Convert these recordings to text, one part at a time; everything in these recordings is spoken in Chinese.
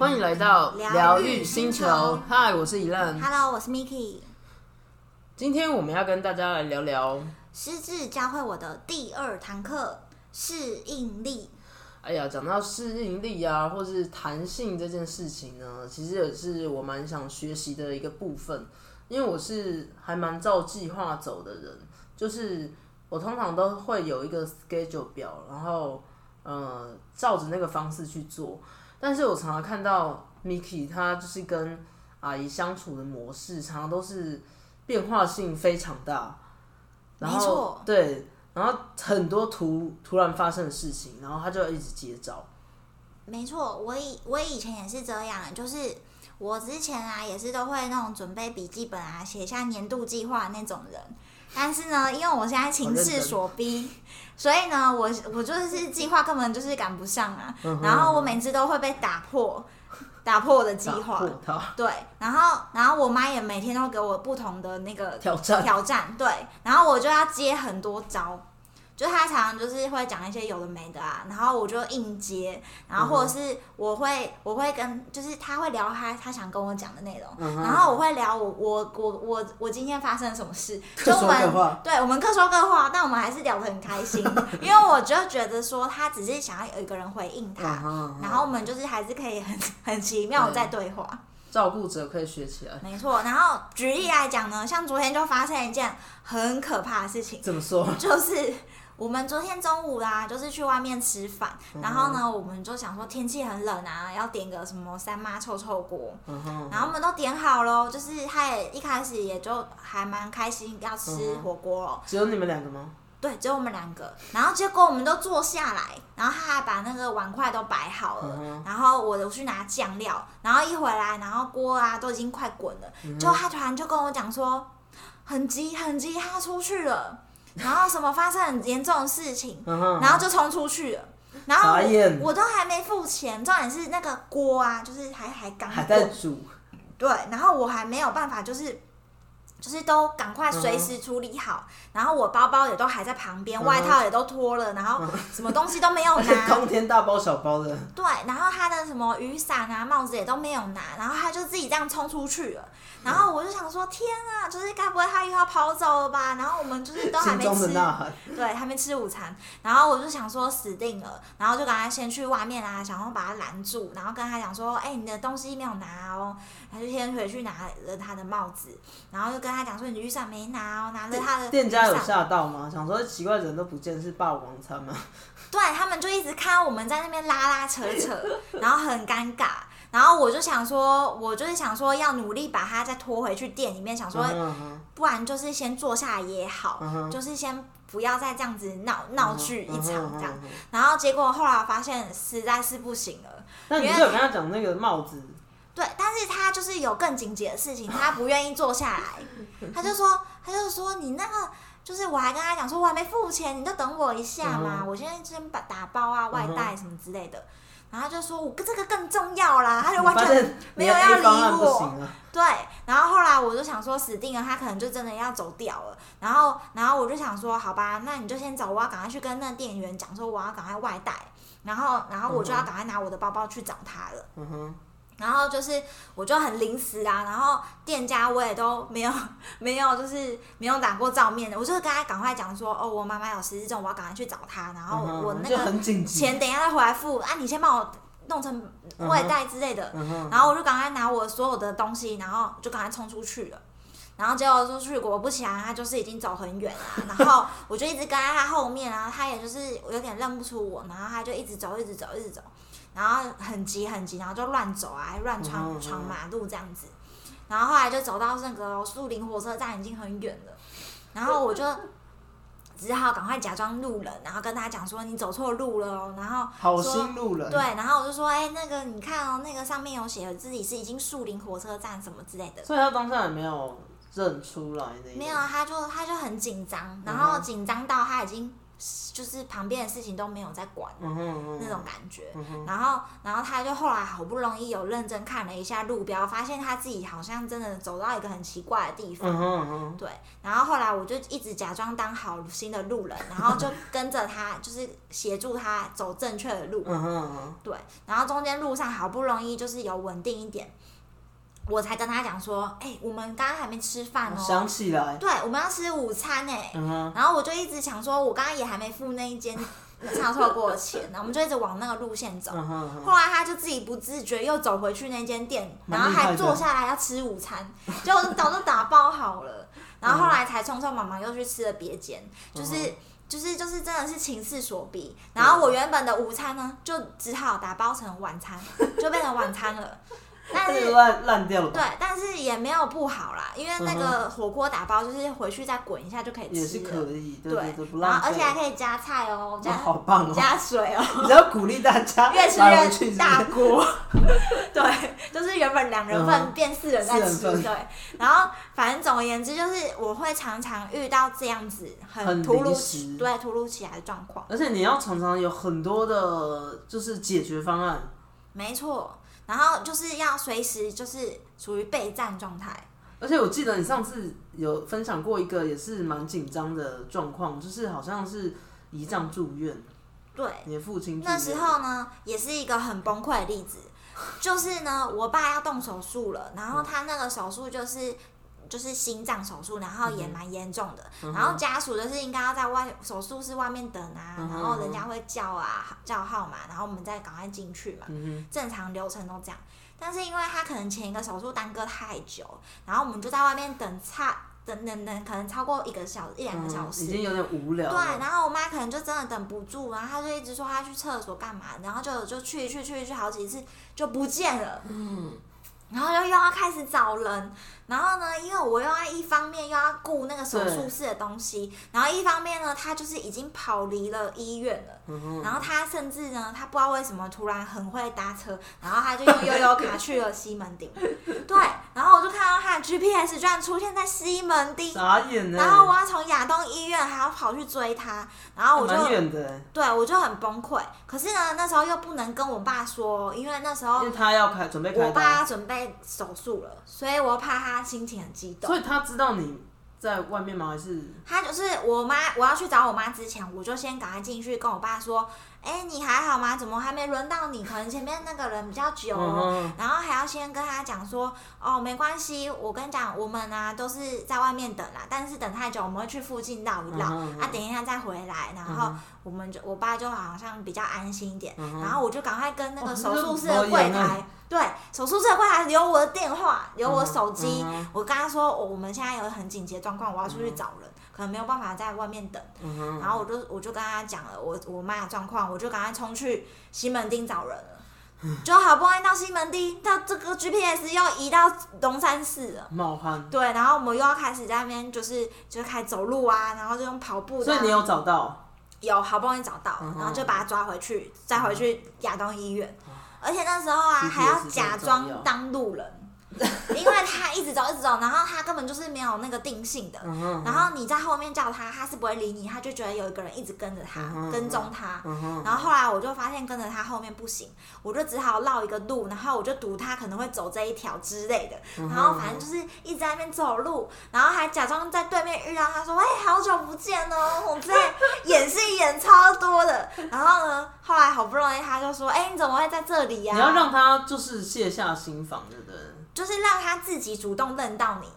欢迎来到疗疗愈愈星星球球。嗨，我是怡烂。Hello，我是 Miki。今天我们要跟大家来聊聊，失智教会我的第二堂课适应力。哎呀，讲到适应力啊，或是弹性这件事情呢，其实也是我蛮想学习的一个部分。因为我是还蛮照计划走的人，就是我通常都会有一个 schedule 表，然后呃照着那个方式去做。但是我常常看到 Miki 他就是跟阿姨相处的模式，常常都是变化性非常大。然后没错对，然后很多突突然发生的事情，然后他就一直接招。没错，我以我以前也是这样，就是我之前啊也是都会那种准备笔记本啊，写下年度计划那种人。但是呢，因为我现在情势所逼，所以呢，我我就是计划根本就是赶不上啊。嗯然后我每次都会被打破，打破我的计划。对，然后然后我妈也每天都给我不同的那个挑战，挑战，对，然后我就要接很多招，就他常常就是会讲一些有的没的啊，然后我就应接，然后或者是我会我会跟就是他会聊他他想跟我讲的内容，然后我会聊我我我我我今天发生了什么事，各就我说各。对我们各说各话，但我们还是聊得很开心，因为我就觉得说他只是想要有一个人回应他，然后我们就是还是可以很很奇妙的在对话。照顾者可以学起来。没错，然后举例来讲呢，像昨天就发生一件很可怕的事情，怎么说？就是我们昨天中午啦，就是去外面吃饭，然后呢，我们就想说天气很冷啊，要点个什么三妈臭臭锅，然后我们都点好喽，就是他也一开始也就还蛮开心要吃火锅了，只有你们两个吗？对，只有我们两个，然后结果我们都坐下来，然后他还把那个碗筷都摆好了，嗯然后我去拿酱料，然后一回来，然后锅啊都已经快滚了，嗯结果他突然就跟我讲说，很急很急，他出去了，然后什么发生很严重的事情，然后就冲出去了。然后傻眼我我都还没付钱，重点是那个锅啊，就是还还刚还在，煮，对，然后我还没有办法，就是就是都赶快随时处理好，然后我包包也都还在旁边，嗯外套也都脱了，然后什么东西都没有拿，冬天大包小包的，对，然后他的什么雨伞啊、帽子也都没有拿，然后他就自己这样冲出去了。然后我就想说，天啊，就是该不会他又要跑走了吧？然后我们就是都还没吃。对，还没吃午餐。然后我就想说死定了，然后就赶快先去外面啊，想要把他拦住，然后跟他讲说，哎、你的东西没有拿哦。他就先回去拿了他的帽子，然后就跟他讲说，你的雨伞没拿哦，拿着他的店家有吓到吗？想说奇怪，人都不见，是霸王餐吗？对他们就一直看到我们在那边拉拉扯扯，然后很尴尬。然后我就想说，我就是想说要努力把他再拖回去店里面，想说不然就是先坐下来也好，就是先不要再这样子闹闹剧一场这样。。然后结果后来发现实在是不行了，那你不是有跟他讲那个帽子？对，但是他就是有更紧急的事情，他不愿意坐下来，他就说，他就说你那个。就是我还跟他讲说，我还没付钱，你就等我一下嘛。嗯我现在先把打包啊、外带什么之类的。然后他就说我这个更重要啦，他就完全 没有要理我对，然后后来我就想说死定了，他可能就真的要走掉了。然后，然后我就想说，好吧，那你就先走，我要赶快去跟那店员讲说我要赶快外带。然后，然后我就要赶快拿我的包包去找他了。嗯哼，然后就是我就很临时啊，然后店家我也都没有 没有就是没有打过照面的，我就跟他赶快讲说，哦，我妈妈有失智症，我要赶快去找她，然后我那个很紧急。钱等一下再回来付，啊，你先帮我弄成外带之类的。然后我就赶快拿我所有的东西，然后就赶快冲出去了。然后结果出去，果不其然，他就是已经走很远了。然后我就一直跟在他后面啊，他也就是有点认不出我，然后他就一直走，一直走，一直走，然后很急很急，然后就乱走啊，还乱嗯闯嗯闯马路这样子。然后后来就走到那个树林火车站，已经很远了。然后我就只好赶快假装路人，然后跟他讲说你走错路了哦。然后好心路人。对，然后我就说，哎、那个你看哦，那个上面有写自己是已经树林火车站什么之类的。所以他当下也没有认出来那一没有，啊，他就他就很紧张，然嗯后紧张到他已经就是旁边的事情都没有在管。嗯嗯那种感觉，然后，然后他就后来好不容易有认真看了一下路标，发现他自己好像真的走到一个很奇怪的地方，对，然后后来我就一直假装当好心的路人，然后就跟着他，就是协助他走正确的路。对，然后中间路上好不容易就是有稳定一点，我才跟他讲说，哎、我们刚刚还没吃饭哦，想起来，对，我们要吃午餐哎、嗯哼，然后我就一直想说，我刚刚也还没付那一间 唱错过的钱，然后我们就一直往那个路线走。嗯哼嗯哼，后来他就自己不自觉又走回去那间店，然后还坐下来要吃午餐，就早就打包好了。然后后来才匆匆忙忙又去吃了别间，就是。嗯就是就是真的是情势所逼，然后我原本的午餐呢，就只好打包成晚餐，就变成晚餐了。但是烂烂掉了？对，但是也没有不好啦，因为那个火锅打包就是回去再滚一下就可以也是。可以，对然。后而且还可以加菜哦，哇加好棒哦！加水哦。你要鼓励大家越吃越大锅，对，就是原本两人份嗯变四人在吃，对。然后反正总而言之，就是我会常常遇到这样子很很突如其时对突如其来的状况，而且你要常常有很多的，就是解决方案。没错。然后就是要随时就是处于备战状态，而且我记得你上次有分享过一个也是蛮紧张的状况，就是好像是胰脏住院，对。你的父亲那时候呢，也是一个很崩溃的例子，就是呢，我爸要动手术了，然后他那个手术就是。就是心脏手术，然后也蛮严重的，嗯然后家属就是应该要在外手术室外面等啊，嗯然后人家会叫啊叫号码，然后我们再赶快进去嘛，嗯正常流程都这样。但是因为他可能前一个手术耽搁太久，然后我们就在外面等差等等等，可能超过一个小时一两，个小时，嗯已经有点无聊。对，然后我妈可能就真的等不住，然后她就一直说她去厕所干嘛，然后就就去去去去好几次就不见了，嗯，然后又又要开始找人，然后呢，因为我又要一方面又要顾那个手术室的东西，然后一方面呢，他就是已经跑离了医院了。嗯，然后他甚至呢，他不知道为什么突然很会搭车，然后他就用悠悠卡去了西门町。对，然后我就看到他的 GPS 居然出现在西门町，傻眼。然后我要从亚东医院还要跑去追他，然后我就对我就很崩溃。可是呢，那时候又不能跟我爸说，因为那时候因为他要开准备开我爸，要准备手术了，所以我怕他心情很激动。所以他知道你在外面吗？还是他就是我妈，我要去找我妈之前，我就先赶快进去跟我爸说：“哎、你还好吗？怎么还没轮到你？可能前面那个人比较久哦。嗯然后还要先跟他讲说：“哦，没关系，我跟你讲，我们啊都是在外面等啦，但是等太久，我们会去附近绕一绕，啊，等一下再回来。然后我们就我爸就好像比较安心一点，嗯然后我就赶快跟那个哦手术室的柜台，对，手术室的柜台留我的电话，留我手机，我跟他说、哦我们现在有很紧急的状况，我要出去找人，可能没有办法在外面等。嗯，然后我就我就跟他讲了我我妈的状况，我就赶快冲去西门町找人了。就好不容易到西门町，到这个 GPS 又移到龙山寺了。冒汗，对，然后我们又要开始在那边，就是就开始走路啊，然后就用跑步。所以你有找到，有好不容易找到，嗯然后就把他抓回去，再回去亚东医院。而且那时候啊，还要。假装当路人，因为他一直走一直走，然后他根本就是没有那个定性的。嗯，然后你在后面叫他，他是不会理你，他就觉得有一个人一直跟着他，跟踪他。嗯，然后后来我就发现跟着他后面不行，我就只好绕一个路，然后我就赌他可能会走这一条之类的，嗯然后反正就是一直在那边走路，然后还假装在对面遇到他说：“喂，好久不见哦！”我在演戏演超多的。然后呢，后来好不容易他就说：“哎、你怎么会在这里呀、你要让他就是卸下心防，对不对？就是让他自己主动认到你。”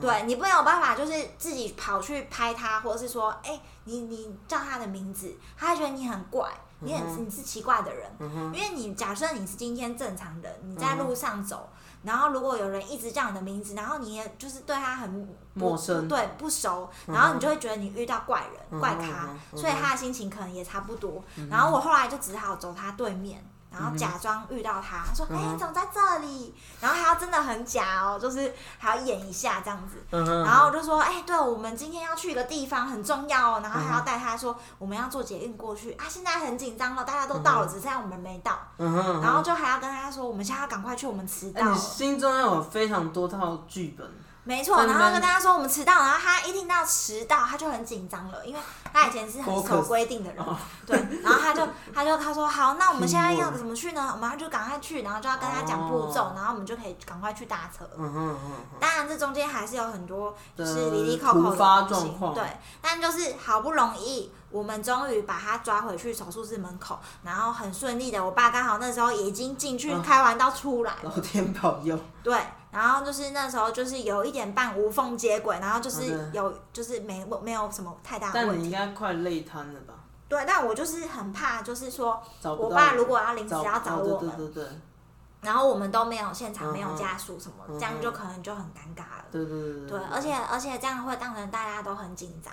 对你不能有办法，就是自己跑去拍他，或者是说，哎、你你叫他的名字，他会觉得你很怪，你很、嗯你是奇怪的人，嗯，因为你假设你是今天正常人，你在路上走，然后如果有人一直叫你的名字，然后你也就是对他很陌生。对不熟，然后你就会觉得你遇到怪人、嗯怪咖嗯，所以他的心情可能也差不多。然后我后来就只好走他对面。然嗯后假装遇到他，说：“哎、你怎么在这里？”然后还要真的很假哦，就是还要演一下这样子。嗯，然后我就说，哎、对，我们今天要去一个地方，很重要哦。然后还嗯要带他说，我们要坐捷运过去啊。现在很紧张了，大家都到了，只剩下我们没到。然后就还要跟他说，我们现在要赶快去，我们迟到了。心中要有非常多套剧本，没错，然后跟大家说我们迟到，然后他一听到迟到，他就很紧张了，因为他以前是很守规定的人，对，然后他就 他就他说好，那我们现在要怎么去呢？我们就赶快去，然后就要跟他讲步骤，然后我们就可以赶快去搭车。嗯哼嗯当然，这中间还是有很多就是离离扣扣的东西，对，但就是好不容易。我们终于把他抓回去手术室门口，然后很顺利的，我爸刚好那时候已经进去开完刀出来。老天保佑。对，然后就是那时候就是有一点半无缝接轨，然后就是有就是没没有什么太大的问题。但你应该快累瘫了吧？对，但我就是很怕，就是说我爸如果要临时要找我们，对对对。然后我们都没有现场没有家属什么，这样就可能就很尴尬了。对对对对。对，而且而且这样会当成大家都很紧张。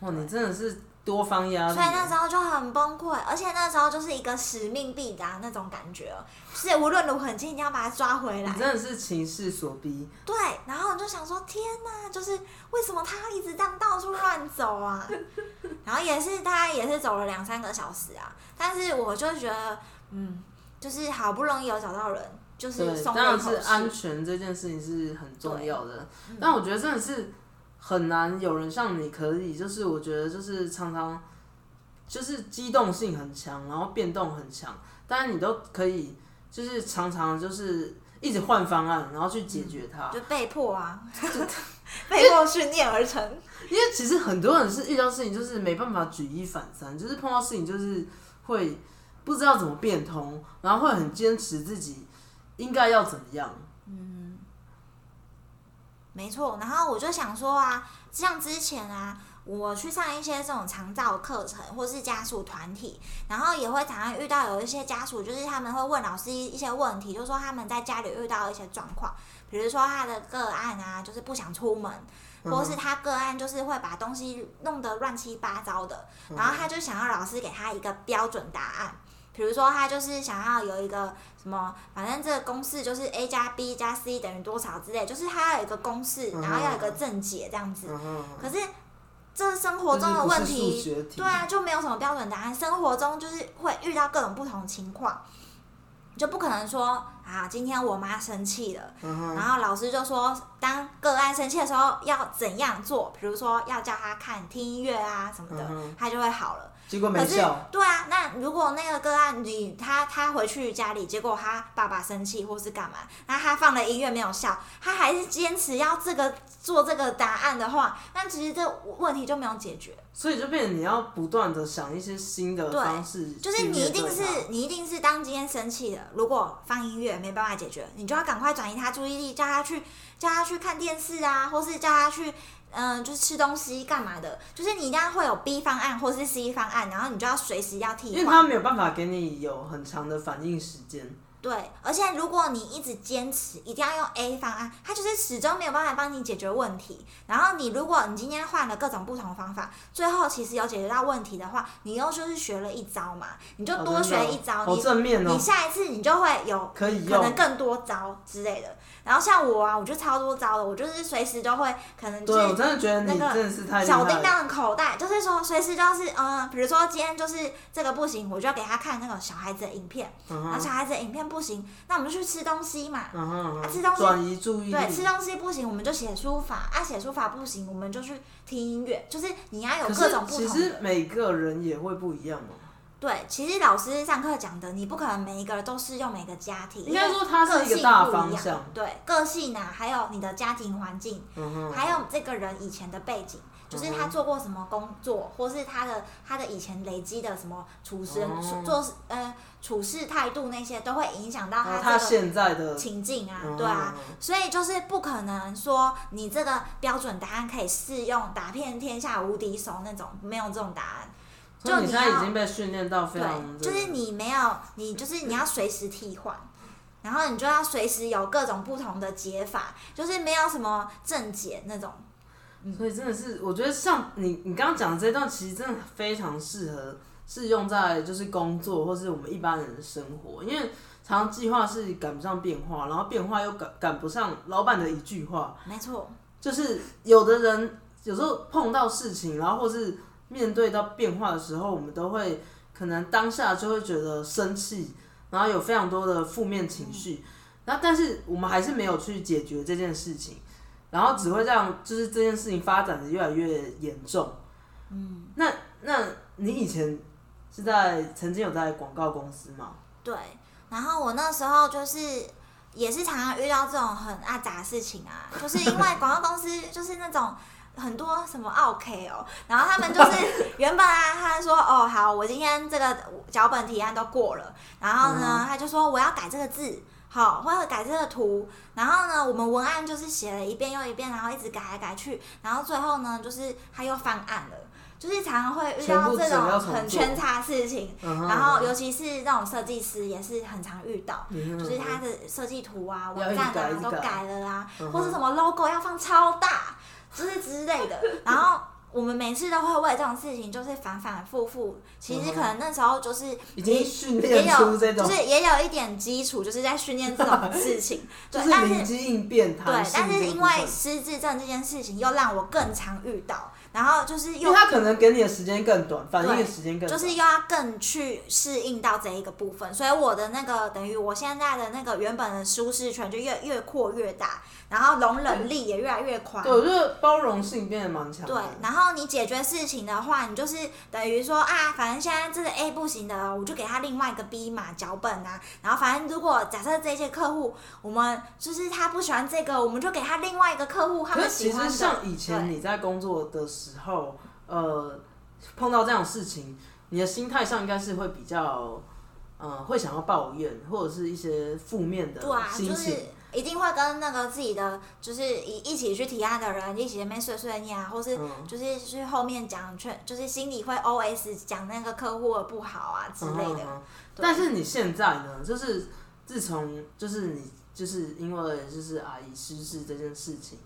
哇，你真的是。多方压力，所以那时候就很崩溃，而且那时候就是一个使命必达那种感觉，是无论如何，你一定要把他抓回来。真的是情势所逼。对，然后我就想说，天哪，就是为什么他一直这样到处乱走啊？然后也是他也是走了两三个小时啊，但是我就觉得，嗯，就是好不容易有找到人，就是送当然是安全这件事情是很重要的，但我觉得真的是。很难有人像你可以，就是我觉得就是常常就是机动性很强，然后变动很强，但是你都可以就是常常就是一直换方案，然后去解决它，就被迫啊，被迫训练而成。因为其实很多人是遇到事情就是没办法举一反三，就是碰到事情就是会不知道怎么变通，然后会很坚持自己应该要怎么样。没错，然后我就想说啊，像之前啊，我去上一些这种长照课程，或是家属团体，然后也会常常遇到有一些家属，就是他们会问老师一些问题，就是说他们在家里遇到一些状况，比如说他的个案啊，就是不想出门，或是他个案就是会把东西弄得乱七八糟的，然后他就想要老师给他一个标准答案。比如说，他就是想要有一个什么，反正这个公式就是 a 加 b 加 c 等于多少之类，就是他要有一个公式，然后要有一个正解这样子。可是这生活中的问题，对啊，就没有什么标准答案。生活中就是会遇到各种不同情况，就不可能说啊，今天我妈生气了，然后老师就说，当个案生气的时候要怎样做？比如说要叫他看听音乐啊什么的，他就会好了。结果没效。对啊，那如果那个个案你他他回去家里，结果他爸爸生气或是干嘛，那他放了音乐没有效，他还是坚持要这个做这个答案的话，那其实这问题就没有解决。所以就变成你要不断的想一些新的方式。就是你一定是你一定是当今天生气了，如果放音乐没办法解决，你就要赶快转移他注意力，叫他去叫他去看电视啊，或是叫他去。嗯，就是吃东西干嘛的，就是你一定要会有 B 方案或是 C 方案，然后你就要随时要替换，因为他没有办法给你有很长的反应时间。对，而且如果你一直坚持一定要用 A 方案，它就是始终没有办法帮你解决问题。然后你如果你今天换了各种不同的方法，最后其实有解决到问题的话，你又就是学了一招嘛，你就多学一招，你你下一次你就会有可以可能更多招之类的。然后像我啊，我就超多招的，我就是随时都会可能对我真的觉得你真的是太小叮当的口袋，就是说随时就是嗯，比如说今天就是这个不行，我就要给他看那个小孩子的影片，然后小孩子的影片不行，那我们就去吃东西嘛，啊吃东西转移注意力，对，吃东西不行，我们就写书法，啊写书法不行，我们就去听音乐，就是你要有各种不同。其实每个人也会不一样嘛。对，其实老师上课讲的，你不可能每一个人都适用每个家庭，应该说它是一个大方向。对，个性啊，还有你的家庭环境，还有这个人以前的背景，就是他做过什么工作，或是他的他的以前累积的什么处事、做呃处事态度那些，都会影响到他现在的情境啊，对啊，所以就是不可能说你这个标准答案可以适用打遍天下无敌手那种，没有这种答案。就你现在已经被训练到非常，就是你没有，你就是你要随时替换，然后你就要随时有各种不同的解法，就是没有什么正解那种。所以真的是，我觉得像你你刚刚讲的这段，其实真的非常适合适用在就是工作或是我们一般人的生活，因为常常计划是赶不上变化，然后变化又赶赶不上老板的一句话。没错，就是有的人有时候碰到事情，然后或是。面对到变化的时候，我们都会可能当下就会觉得生气，然后有非常多的负面情绪。那但是我们还是没有去解决这件事情。然后只会让就是这件事情发展的越来越严重。嗯，那那你以前是在曾经有在广告公司吗？对，然后我那时候就是也是常常遇到这种很阿杂的事情啊，就是因为广告公司就是那种很多什么 OK 哦，然后他们就是原本啊，他说哦好，我今天这个脚本提案都过了，然后呢，他就说我要改这个字，好，或者改这个图，然后呢，我们文案就是写了一遍又一遍，然后一直改来改去，然后最后呢，就是他又翻案了。就是常常会遇到这种很圈叉事情，然后尤其是那种设计师也是很常遇到，就是他的设计图啊、网站啊都改了啊，或是什么 logo 要放超大，就是之类的，然后。我们每次都会为这种事情，就是反反复复。其实可能那时候就是已经训练出这种，就是也有一点基础，就是在训练这种事情。对，但是对，但是因为失智症这件事情，又让我更常遇到。然后就是因为他可能给你的时间更短，反应的时间更，就是又要更去适应到这一个部分。所以我的那个等于我现在的那个原本的舒适圈就越越扩越大。然后容忍力也越来越宽，对，我觉得包容性变得蛮强。对，然后你解决事情的话，你就是等于说啊，反正现在这个 A 不行的，我就给他另外一个 B 嘛，脚本啊。然后反正如果假设这些客户，我们就是他不喜欢这个，我们就给他另外一个客户他们喜欢的。其实像以前你在工作的时候，呃，碰到这样的事情，你的心态上应该是会比较，呃，会想要抱怨或者是一些负面的心情。一定会跟那个自己的就是一一起去提案的人一起那边碎碎念啊，或是就是去后面讲劝，就是心里会 O S 讲那个客户的不好啊之类的。但是你现在呢，就是自从就是你就是因为就是阿姨失事这件事情。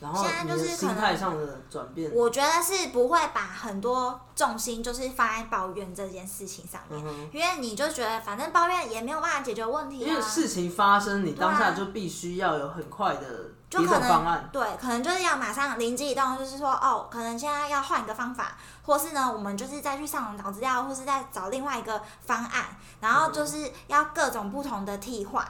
然后现在就是心态上的转变，我觉得是不会把很多重心就是放在抱怨这件事情上面，因为你就觉得反正抱怨也没有办法解决问题。因为事情发生，你当下就必须要有很快的就可能对，可能就是要马上灵机一动，就是说哦，可能现在要换一个方法。或是呢，我们就是再去上网找资料，或是再找另外一个方案，然后就是要各种不同的替换，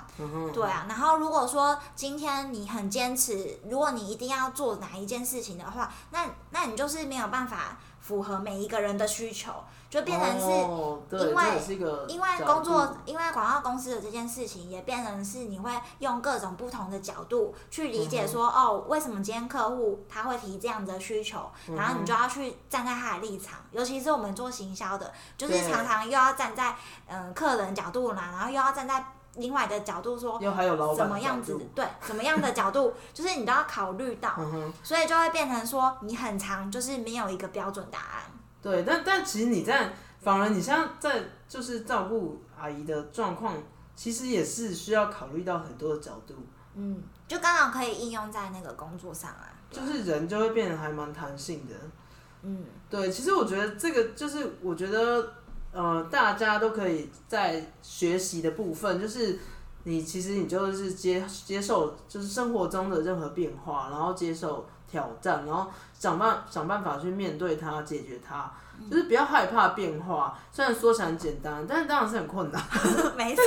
对啊。然后如果说今天你很坚持，如果你一定要做哪一件事情的话，那那你就是没有办法符合每一个人的需求。就变成是，因为因为工作，因为广告公司的这件事情，也变成是你会用各种不同的角度去理解说，哦，为什么今天客户他会提这样的需求，然后你就要去站在他的立场，尤其是我们做行销的，就是常常又要站在嗯客人角度啦，然后又要站在另外的角度说，又还有老怎么样子，对，怎么样的角度，就是你都要考虑到，所以就会变成说，你很长就是没有一个标准答案。对，但但其实你在，反而你现在在就是照顾阿姨的状况，其实也是需要考虑到很多的角度。嗯，就刚好可以应用在那个工作上啊。就是人就会变得还蛮弹性的。嗯，对，其实我觉得这个就是我觉得呃，大家都可以在学习的部分，就是你其实你就是接接受就是生活中的任何变化，然后接受。挑战，然后想办想办法去面对它，解决它，就是不要害怕变化。虽然说起来很简单，但是当然是很困难。没错。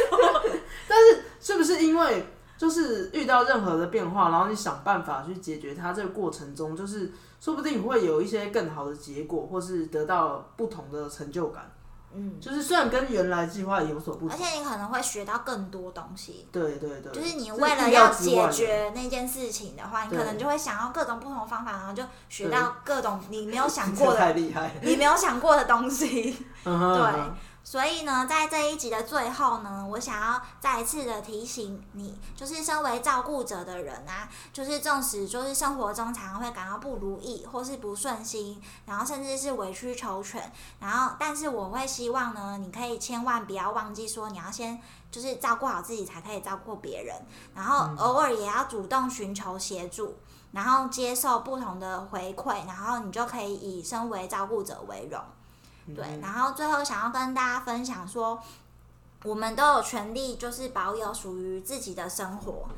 但是是不是因为就是遇到任何的变化，然后你想办法去解决它，这个过程中就是说不定会有一些更好的结果，或是得到不同的成就感。嗯，就是虽然跟原来计划有所不同，而且你可能会学到更多东西。对对对，就是你为了要解决那件事情的话，你可能就会想要各种不同方法，然后就学到各种你没有想 过的，太厉害，你没有想过的东西。对。所以呢，在这一集的最后呢，我想要再一次的提醒你，就是身为照顾者的人啊，就是纵使就是生活中常常会感到不如意或是不顺心，然后甚至是委曲求全，然后但是我会希望呢，你可以千万不要忘记说，你要先就是照顾好自己，才可以照顾别人，然后偶尔也要主动寻求协助，然后接受不同的回馈，然后你就可以以身为照顾者为荣。对，然后最后想要跟大家分享说，我们都有权利，就是保有属于自己的生活。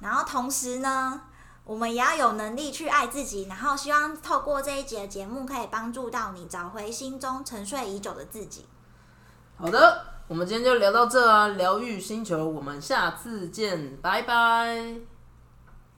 然后同时呢，我们也要有能力去爱自己。然后希望透过这一节节目，可以帮助到你找回心中沉睡已久的自己。好的，我们今天就聊到这啊，疗愈星球，我们下次见，拜拜。